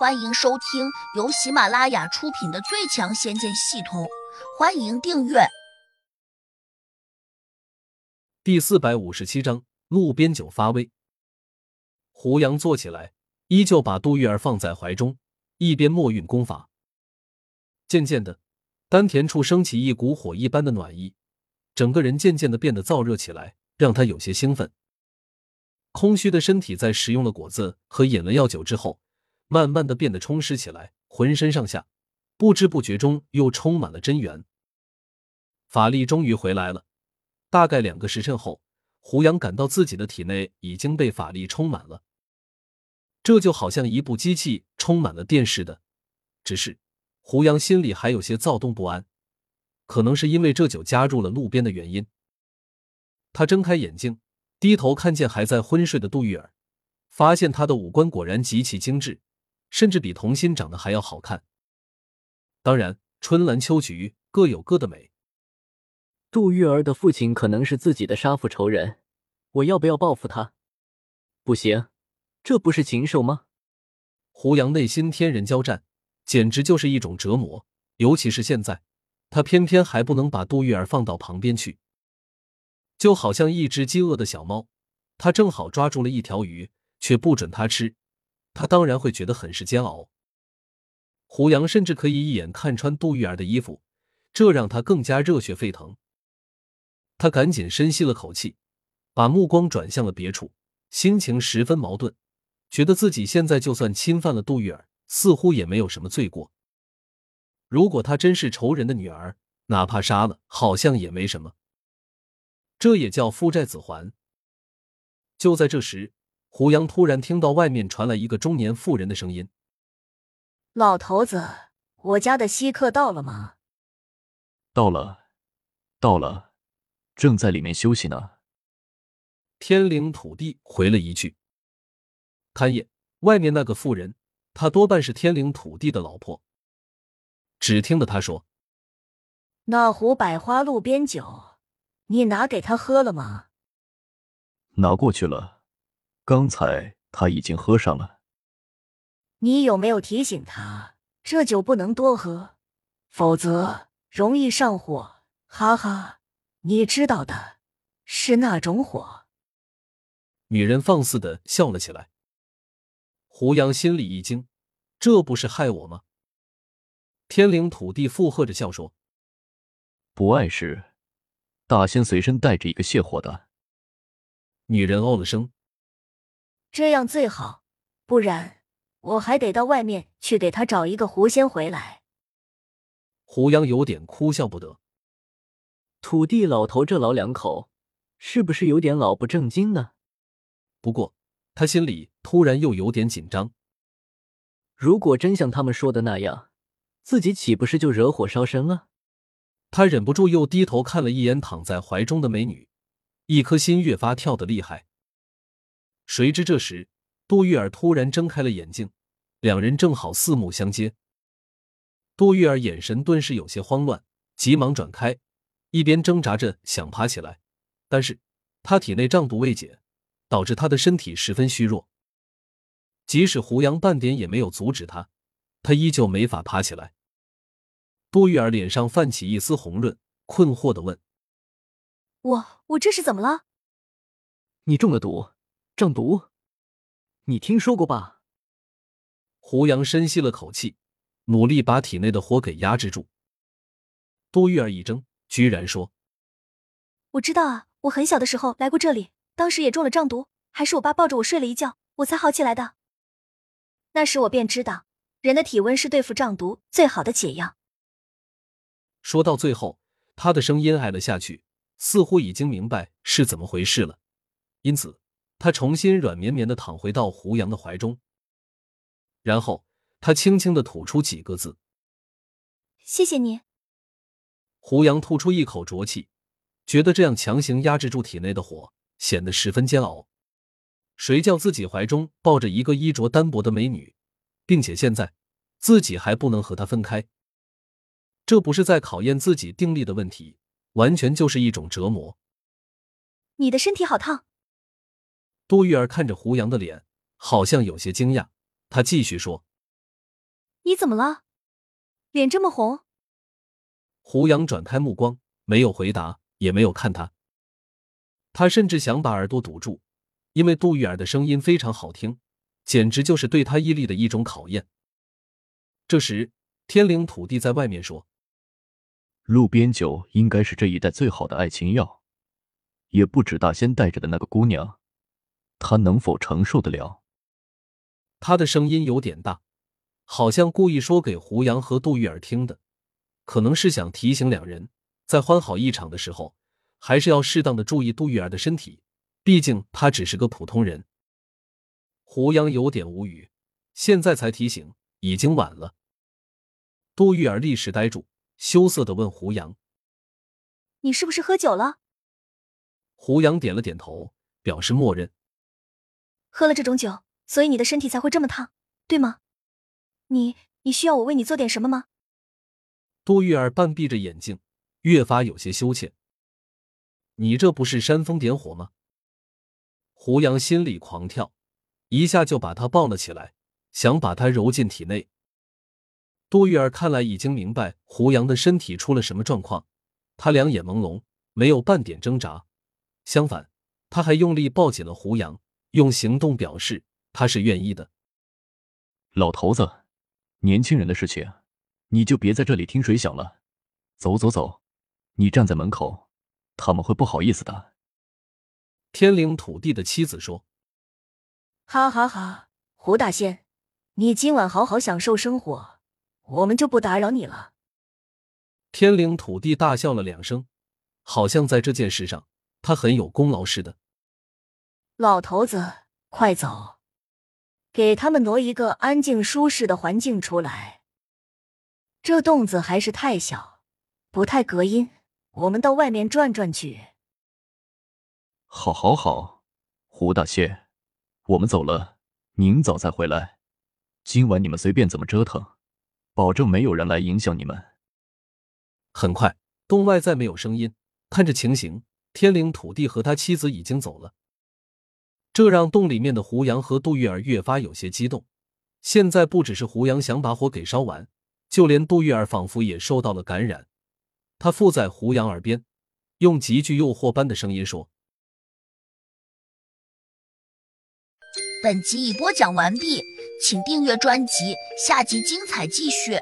欢迎收听由喜马拉雅出品的《最强仙剑系统》，欢迎订阅。第四百五十七章，路边酒发威。胡杨坐起来，依旧把杜玉儿放在怀中，一边默运功法。渐渐的，丹田处升起一股火一般的暖意，整个人渐渐的变得燥热起来，让他有些兴奋。空虚的身体在食用了果子和饮了药酒之后。慢慢的变得充实起来，浑身上下不知不觉中又充满了真元，法力终于回来了。大概两个时辰后，胡杨感到自己的体内已经被法力充满了，这就好像一部机器充满了电似的。只是胡杨心里还有些躁动不安，可能是因为这酒加入了路边的原因。他睁开眼睛，低头看见还在昏睡的杜玉儿，发现她的五官果然极其精致。甚至比童心长得还要好看。当然，春兰秋菊各有各的美。杜玉儿的父亲可能是自己的杀父仇人，我要不要报复他？不行，这不是禽兽吗？胡杨内心天人交战，简直就是一种折磨。尤其是现在，他偏偏还不能把杜玉儿放到旁边去，就好像一只饥饿的小猫，他正好抓住了一条鱼，却不准他吃。他当然会觉得很是煎熬。胡杨甚至可以一眼看穿杜玉儿的衣服，这让他更加热血沸腾。他赶紧深吸了口气，把目光转向了别处，心情十分矛盾，觉得自己现在就算侵犯了杜玉儿，似乎也没有什么罪过。如果她真是仇人的女儿，哪怕杀了，好像也没什么。这也叫父债子还。就在这时。胡杨突然听到外面传来一个中年妇人的声音：“老头子，我家的稀客到了吗？”“到了，到了，正在里面休息呢。”天灵土地回了一句。看夜，外面那个妇人，她多半是天灵土地的老婆。只听得他说：“那壶百花路边酒，你拿给他喝了吗？”“拿过去了。”刚才他已经喝上了。你有没有提醒他，这酒不能多喝，否则容易上火？哈哈，你知道的，是那种火。女人放肆的笑了起来。胡杨心里一惊，这不是害我吗？天灵土地附和着笑说：“不碍事，大仙随身带着一个泻火的。”女人哦了声。这样最好，不然我还得到外面去给他找一个狐仙回来。胡杨有点哭笑不得，土地老头这老两口是不是有点老不正经呢？不过他心里突然又有点紧张。如果真像他们说的那样，自己岂不是就惹火烧身了？他忍不住又低头看了一眼躺在怀中的美女，一颗心越发跳得厉害。谁知这时，杜玉儿突然睁开了眼睛，两人正好四目相接。杜玉儿眼神顿时有些慌乱，急忙转开，一边挣扎着想爬起来，但是她体内胀毒未解，导致她的身体十分虚弱。即使胡杨半点也没有阻止她，她依旧没法爬起来。杜玉儿脸上泛起一丝红润，困惑的问：“我我这是怎么了？你中了毒？”中毒，你听说过吧？胡杨深吸了口气，努力把体内的火给压制住。杜玉儿一怔，居然说：“我知道啊，我很小的时候来过这里，当时也中了胀毒，还是我爸抱着我睡了一觉，我才好起来的。那时我便知道，人的体温是对付胀毒最好的解药。”说到最后，他的声音矮了下去，似乎已经明白是怎么回事了，因此。他重新软绵绵的躺回到胡杨的怀中，然后他轻轻的吐出几个字：“谢谢你。”胡杨吐出一口浊气，觉得这样强行压制住体内的火显得十分煎熬。谁叫自己怀中抱着一个衣着单薄的美女，并且现在自己还不能和她分开，这不是在考验自己定力的问题，完全就是一种折磨。你的身体好烫。杜玉儿看着胡杨的脸，好像有些惊讶。他继续说：“你怎么了？脸这么红？胡杨转开目光，没有回答，也没有看他。他甚至想把耳朵堵住，因为杜玉儿的声音非常好听，简直就是对他毅力的一种考验。这时，天灵土地在外面说：“路边酒应该是这一带最好的爱情药，也不止大仙带着的那个姑娘，她能否承受得了？”他的声音有点大，好像故意说给胡杨和杜玉儿听的，可能是想提醒两人，在欢好一场的时候，还是要适当的注意杜玉儿的身体，毕竟她只是个普通人。胡杨有点无语，现在才提醒，已经晚了。杜玉儿立时呆住，羞涩的问胡杨：“你是不是喝酒了？”胡杨点了点头，表示默认。喝了这种酒。所以你的身体才会这么烫，对吗？你你需要我为你做点什么吗？杜玉儿半闭着眼睛，越发有些羞怯。你这不是煽风点火吗？胡杨心里狂跳，一下就把他抱了起来，想把他揉进体内。杜玉儿看来已经明白胡杨的身体出了什么状况，他两眼朦胧，没有半点挣扎，相反，他还用力抱紧了胡杨，用行动表示。他是愿意的，老头子，年轻人的事情，你就别在这里听谁响了。走走走，你站在门口，他们会不好意思的。天灵土地的妻子说：“哈哈哈，胡大仙，你今晚好好享受生活，我们就不打扰你了。”天灵土地大笑了两声，好像在这件事上他很有功劳似的。老头子，快走。给他们挪一个安静舒适的环境出来。这洞子还是太小，不太隔音。我们到外面转转去。好，好，好，胡大仙，我们走了，明早再回来。今晚你们随便怎么折腾，保证没有人来影响你们。很快，洞外再没有声音。看着情形，天灵土地和他妻子已经走了。这让洞里面的胡杨和杜玉儿越发有些激动。现在不只是胡杨想把火给烧完，就连杜玉儿仿佛也受到了感染。他附在胡杨耳边，用极具诱惑般的声音说：“本集已播讲完毕，请订阅专辑，下集精彩继续。”